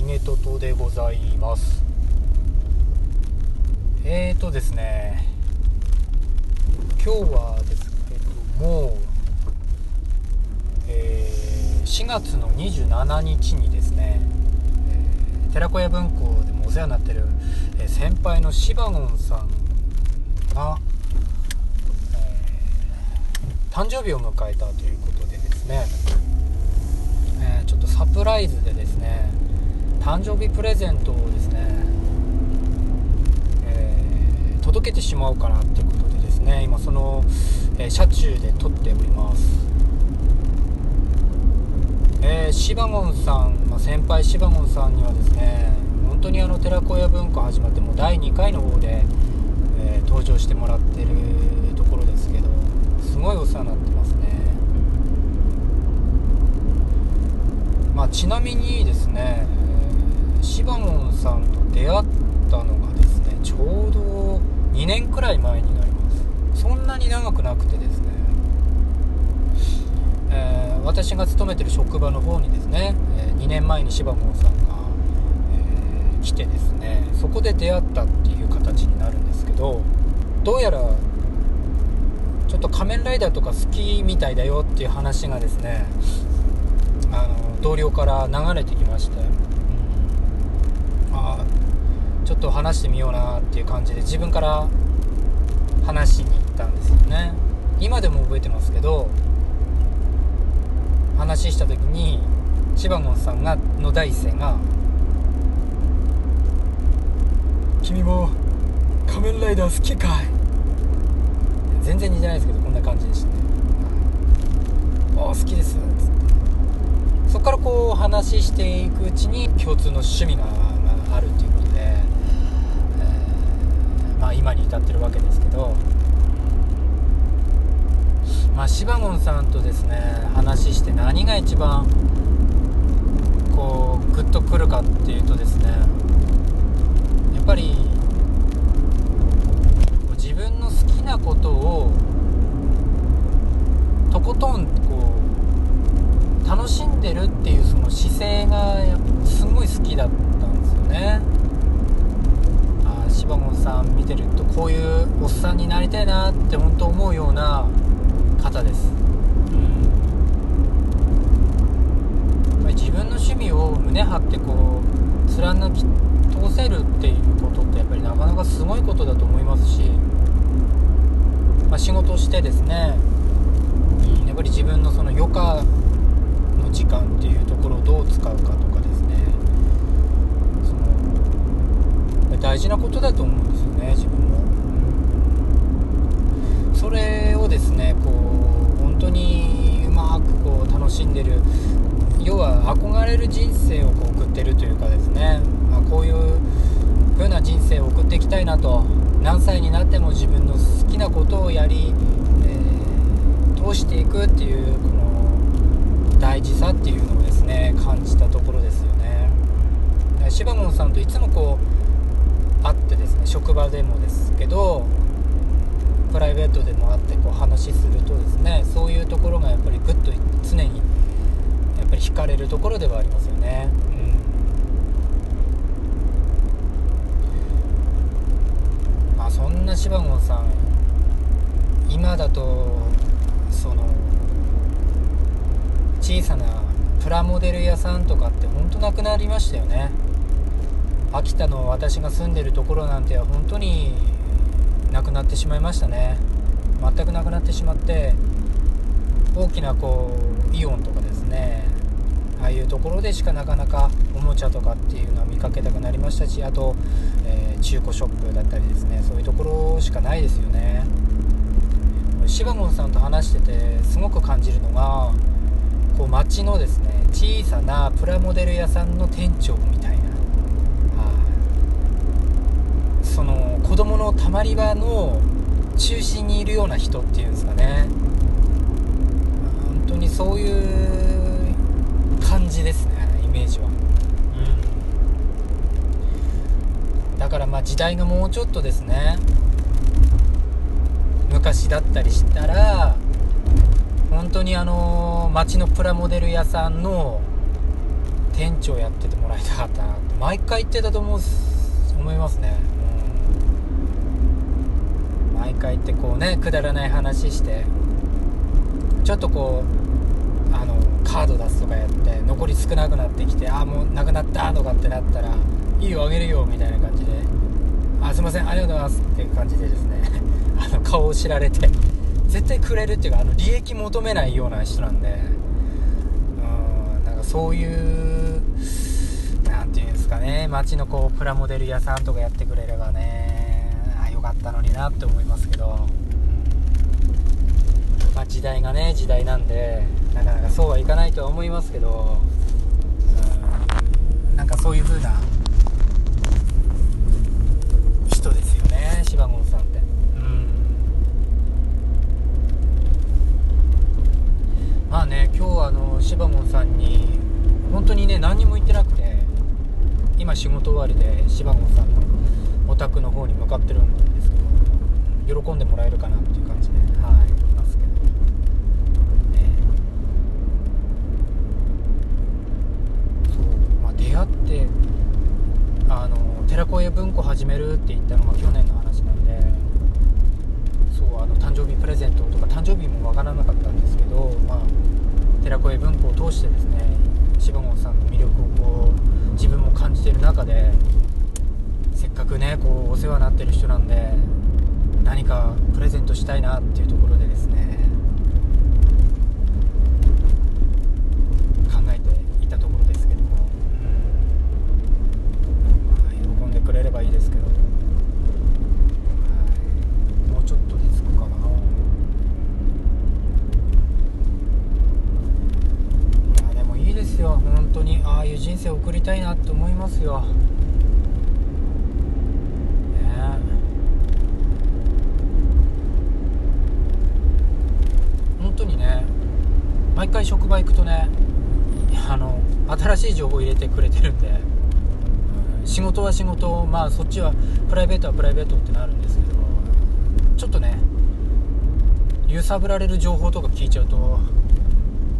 ひげととでございます。えーとですね今日はですけども、えー、4月の27日にですね、えー、寺子屋文庫でもお世話になってる、えー、先輩のシバゴンさんが、えー、誕生日を迎えたということでですねえ、ちょっとサプライズでですね誕生日プレゼントをですね、えー、届けてしまおうかなっていうことでですね今その、えー、車中で撮っております。えー、シバゴンさん、まあ、先輩シバゴンさんにはですね本当にあの寺子屋文化始まってもう第2回の方で、えー、登場してもらってるところですけどすごいお世話になってますね。まあ、ちなみにですねシバモンさんと出会ったのがですねちょうど2年くい前になります。そんなに長くなくてですね、えー、私が勤めてる職場の方にですね、え2年前にシバモンさんが、えー、来てですねそこで出会ったっていう形になるんですけどどうやらちょっと仮面ライダーとか好きみたいだよっていう話がですねあの同僚から流れてきまして、うん、あちょっと話してみようなっていう感じで自分から話しに行ったんですよね。今でも覚えてますけど話した時にシバゴンさんがの第一声が「君も仮面ライダー好きかい?」全然似てないですけどこんな感じでしたね「ああ好きです」つって。そこからこう話していくうちに共通の趣味がある今に至ってるわけですけど、まあ、シバゴンさんとですね話して何が一番こうグッとくるかっていうとですねやっぱり自分の好きなことをとことんこう楽しんでるっていうその姿勢がすごい好きだったんですよね。ああ柴本さん見てるとこういうおっさんになりたいなって本当思うような方です、うん、自分の趣味を胸張ってこう貫き通せるっていうことってやっぱりなかなかすごいことだと思いますし、まあ、仕事してですねやっぱり自分のその余暇時間っていうところをどう使うかと大事なことだと思うんですよね自分も、うん、それをですねこう本当にうまくこう楽しんでる要は憧れる人生をこう送ってるというかですね、まあ、こういう風な人生を送っていきたいなと何歳になっても自分の好きなことをやり、えー、通していくっていうこの大事さっていうのをですね感じたところですよね。柴門さんといつもこう会ってですね職場でもですけどプライベートでも会ってこう話するとですねそういうところがやっぱりぐっと常にやっぱり惹かれるところではありますよね、うん、まあそんな柴門さん今だとその小さなプラモデル屋さんとかってほんとなくなりましたよね。秋田の私が住んでるところなんて本当になくなってしまいましたね。全くなくなってしまって大きなこうイオンとかですねああいうところでしかなかなかおもちゃとかっていうのは見かけたくなりましたしあと、えー、中古ショップだったりですねそういうところしかないですよね。シバゴンさんと話しててすごく感じるのがこう街のですね小さなプラモデル屋さんの店長みたいな、はあ、その子供のたまり場の中心にいるような人っていうんですかね。本当にそういう感じですねイメージは、うん、だからまあ時代がもうちょっとですね昔だったりしたら本当にあの街のプラモデル屋さんの店長やっててもらいたかったなって毎回言ってたと思う思いますね、回言ってこうねくだらない話してちょっとこうあのカード出すとかやって残り少なくなってきてああもうなくなったとかってなったらいいよあげるよみたいな感じであすいませんありがとうございますっていう感じでですね あの顔を知られて絶対くれるっていうかあの利益求めないような人なんでうんなんかそういう何て言うんですかね街のこうプラモデル屋さんとかやってくれればねよかったのになって思いますけど、まあ、時代がね時代なんでなかなかそうはいかないとは思いますけど。うん。なんかそういう風な人ですよね柴門さんって。まあね今日あの柴門さんに本当にね何も言ってなくて今仕事終わりで柴門さんのお宅の方に向かってるんで。喜んでもらえるかなっていう感じではいいますけど、ね、そうまあ出会ってあの寺子屋文庫始めるって言ったのが去年の話なんでそうあの誕生日プレゼントとか誕生日もわからなかったんですけど、まあ、寺子屋文庫を通してですね柴本さんの魅力をこう自分も感じている中でせっかくねこうお世話になってる人なんで何かプレゼントしたいなっていうところでですね考えていたところですけども、まあ喜んでくれればいいですけど、はい、もうちょっとで着くかな。いやでもいいですよ。本当にああいう人生を送りたいなって思いますよね本当にね毎回職場行くとねあの新しい情報入れてくれてるんで、うん仕事は仕事まあそっちはプライベートはプライベートってなるんですけどちょっとね揺さぶられる情報とか聞いちゃうと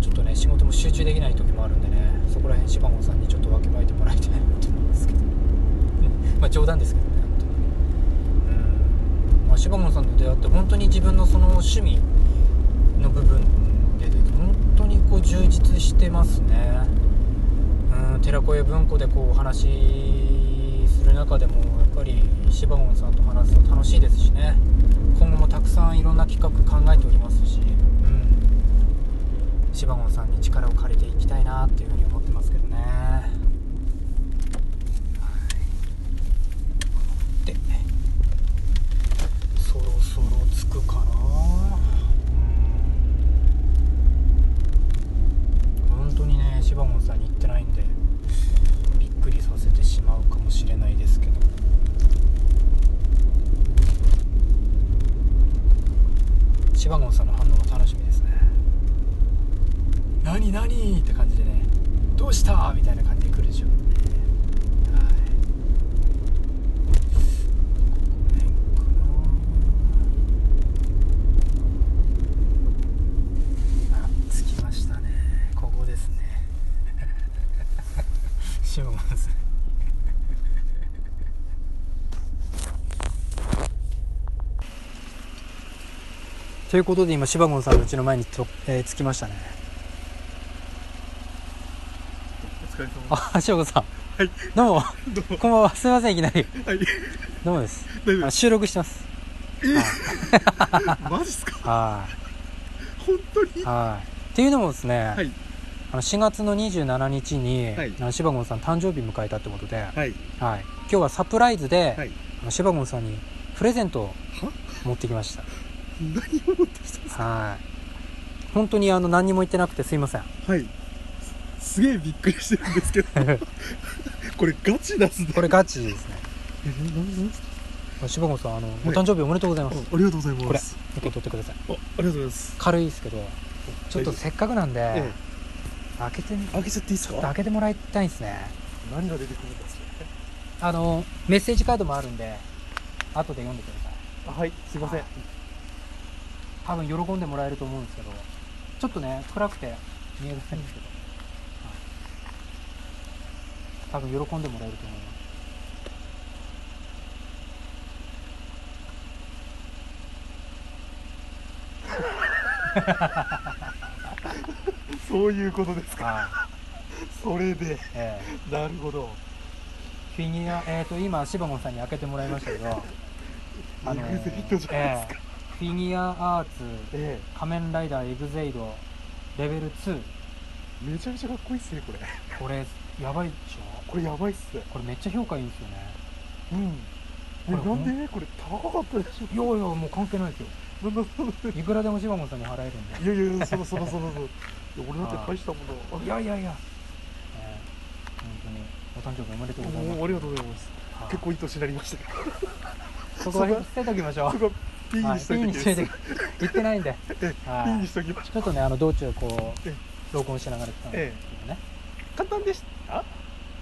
ちょっとね仕事も集中できない時もあるんでねそこら辺柴本さんにちょっとわきまえてもらいたいなと思うんですけど。まあ冗談ですけどね本当に。うん、まあ、柴本さんと出会って本当に自分のその趣味の部分構充実してますね。うん寺子屋文庫でこうお話しする中でもやっぱり柴門さんと話すと楽しいですしね。今後もたくさんいろんな企画考えておりますし、うん、さんに力を借りていきたいなっていうふうに思ってますけどね、はい、でそろそろ着くかなうん本当にね柴本さんに言ってないんでびっくりさせてしまうかもしれないですけど柴本さんの反応が楽しみですね何何って感じでねどうしたみたいな感じで来るでしょうねはいこの辺かなあ着きましたねここですね柴本さんということで今柴門さんのうちの前にと、えー着きましたね。あ柴門さん。はい。どうも。どうも。こんばんは。すみませんいきなり。はい。どうもです。収録してます。マジっすか？は本当に？いはい。っていうのもですね、はい。あの4月の27日に、はい。あの柴門さん誕生日迎えたってことで、はい。はい。今日はサプライズで、はい。あの柴門さんにプレゼントをは？持ってきました何を持ってきたんですか？はい。本当にあの何にも言ってなくてすいません。はい。すすげえびっくりしてるんですけど。これガチ出すねこれガチですね。え何何ですか？柴門さんあの、お誕生日おめでとうございあます。ありがとうございこれます受け取ってください。あありがとうございます。軽いですけどちょっとせっかくなんで、え開けて開けちゃっていいですちょっとか？開けてもらいたいですね。何が出てくるんですか？あのメッセージカードもあるんで後で読んでください。あはい。すいません。はい多分喜んでもらえると思うんですけどちょっとね暗くて見えないんですけど、はい。多分喜んでもらえると思います。そういうことですか。はい。それで。ええ。なるほど。フィギュアえっ、と今シバモンさんに開けてもらいましたけどエグゼイドじゃないですか、ええフィギュアアーツえ仮面ライダーエグゼイドレベル2えめちゃめちゃかっこいいっすねこれ。これやばいでしょ？これやばいっす。これめっちゃ評価いいんですよね。うん。えこれなんで？これ高かったでしょ。いやいやもう関係ないですよ。いくらでもシバモンさんに払えるんで。いやいやいやそのそのそのそのいや俺だって大したもの。いやいやいや、ええ本当にお誕生日おめでとうございます。ありがとうございます。はい。結構いい年になりました そこは捨てときましょうピンにしといてはいピンにしといて言ってないんでピンにしときましょちょっとねあの道中こうええ。録音しながら来たんですけどね、う簡単でした？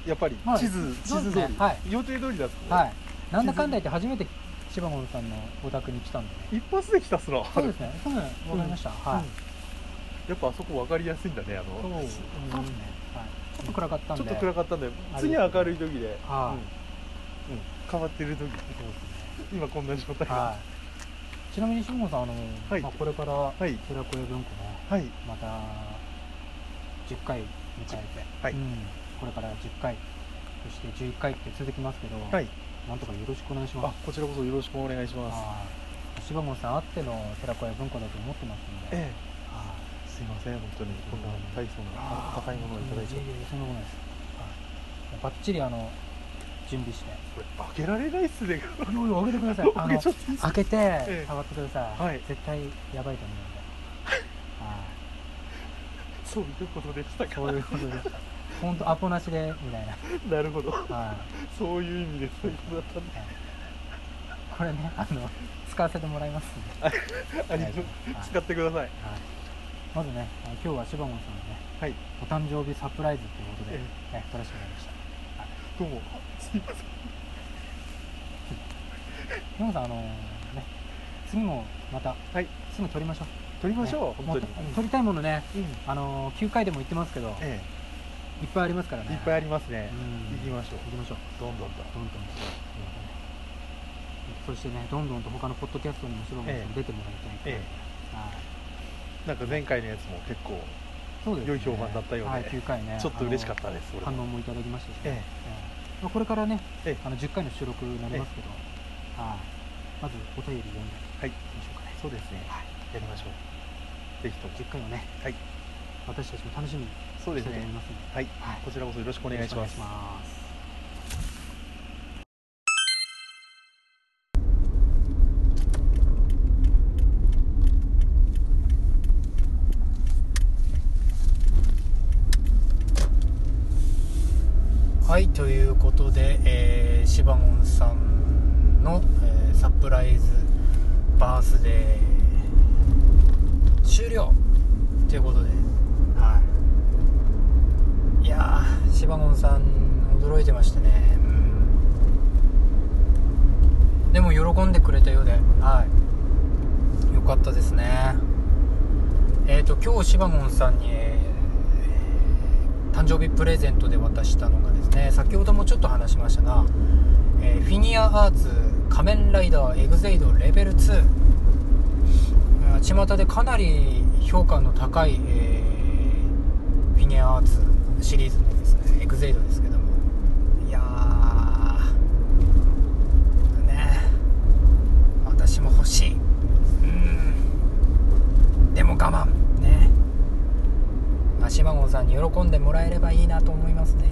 やっぱりはい。地図地図通り。ですねはい。予定通りだったはい。なんだかんだ言って初めてシバモンさんのお宅に来たんでね。一発で来たっすな。そうですね。そうねわかりました、はい、うん。やっぱあそこ分かりやすいんだねあの。そうですね、はい、ちょっと暗かったんで。ちょっと暗かったんで次は明るい時で、変わってる時今こんな状態が。はい、ちなみにシモンさんあの、はい。まあ、これからはい。寺子屋文庫ねはい。また10回迎えて、はい。うん、これから10回そして11回って続きますけど、はい。なんとかよろしくお願いします。あこちらこそよろしくお願いします。はい柴門さんあっての寺子屋文庫だと思ってますんで、ええ。はいすいません本当に。こんな大層な高いものをいただいて。いやいやそんなことないです、はい、バッチリあの準備して。これ開けられないっすね。いやいや開けてください。あの開けてええ。触ってください、はい。絶対やばいと思うんで、はい。そういうことでしたか。そういうことです。本当アポなしでみたいな。なるほど。はい。そういう意味でそういうことだったんだ。これね、あの使わせてもらいますんで。はい。ありがとう。使ってください。まずね、今日は柴門さんのね、はい。お誕生日サプライズということで、えね、撮らせてもらいました。どうも。すいません。柴門さん、あのね、次もまたはい。すぐ撮りましょう。撮りましょう、ね本当に。撮りたいものね、うん。あの9回でも言ってますけど、えいっぱいありますからね。えいっぱいありますね。うん。行きましょう。行きましょう。どんどんと。どんどんそしてね、どんどんと他のポッドキャストにも柴門さええ。ん出てもらいたいとえはい。なんか前回のやつも結構そうですね。良い評判だったようで。はい、9回ね。ちょっと嬉しかったです反応もいただきましたし、ね。ええまあこれからねええ。あの10回の収録になりますけど、はい。まずお便り読んではいいきましょうかね。そうですねはい。やりましょう。ぜひとも。10回をねはい。私たちも楽しみにしたいと思いますので。はい。はい。こちらこそよろしくお願いします。はい。ということで、えー、シバモンさんの、えーサプライズバースデー終了ということではい。いやーシバモンさん驚いてましたね、うん、でも喜んでくれたようではい。よかったですね。えっ、ー、と今日シバモンさんに、誕生日プレゼントで渡したのがですね先ほどもちょっと話しましたが、えーフィギュアアーツ仮面ライダーエグゼイドレベル2あー巷でかなり評価の高い、えーフィギュアアーツシリーズのですねエグゼイドですけども。いやーね私も欲しい。うん。でも我慢。あ、島郷さんに喜んでもらえればいいなと思いますね。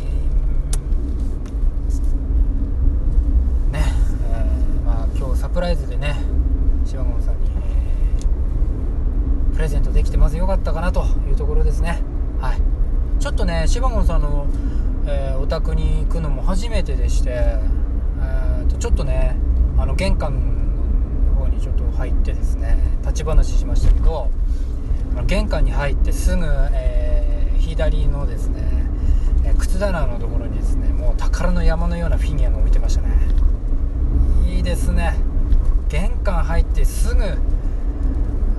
ね、えーまあ今日サプライズでね、島郷さんに、えープレゼントできてまず良かったかなというところですね。はい。ちょっとね、島郷さんの、えーお宅に行くのも初めてでして、えーとちょっとね、あの玄関の方にちょっと入ってですね、立ち話しましたけど。玄関に入ってすぐ、えー左のですね、えー靴棚のところにですねもう宝の山のようなフィギュアが置いてましたね。いいですね。玄関入ってすぐ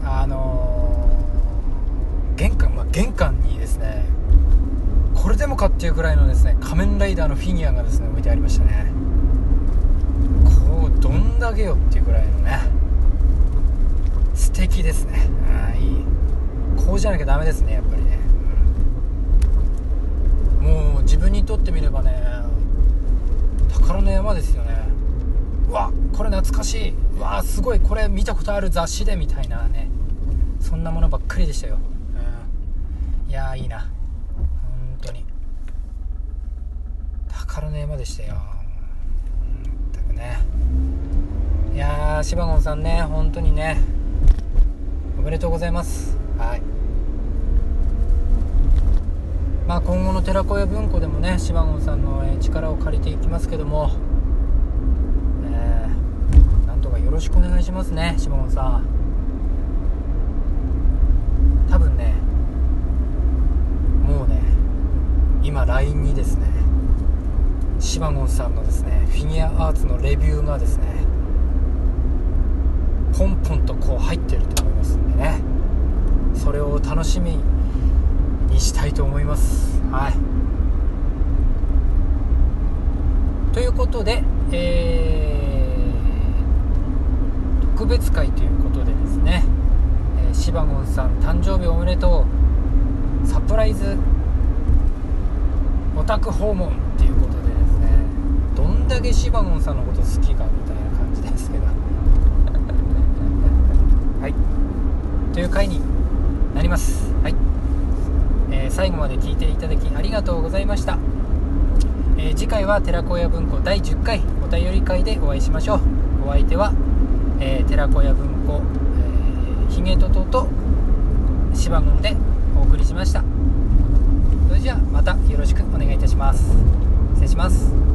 あのー玄関まあ玄関にですねこれでもかっていうぐらいのですね仮面ライダーのフィギュアがですね置いてありましたね。こうどんだけよっていうぐらいのね素敵ですね。あいい。こうじゃなきゃダメですねやっぱりね、自分にとってみればね宝の山ですよね。うわこれ懐かしい。うわすごい。これ見たことある雑誌でみたいなね。そんなものばっかりでしたよ、うん、いやーいいな。本当に。宝の山でしたよ。全くね。いやーシバゴンさんね本当にね。おめでとうございます。はい。まあ今後の寺子屋文庫でもねシバゴンさんのえ力を借りていきますけどもえーなんとかよろしくお願いしますねシバゴンさん。多分ねもうね今 LINE にですねシバゴンさんのですねフィギュアアーツのレビューがですねポンポンとこう入ってると思いますんでね。それを楽しみにしたいと思います。はい。ということで、えー特別会ということでですね、えーシバゴンさん誕生日おめでとう。サプライズオタク訪問っていうことでですねどんだけシバゴンさんのこと好きかました、えー、次回は寺子屋文庫第10回お便り会でお会いしましょう。お相手は、えー、寺子屋文庫、えげ、ヒゲと芝ゴでお送りしました。それじゃあまたよろしくお願いいたします。失礼します。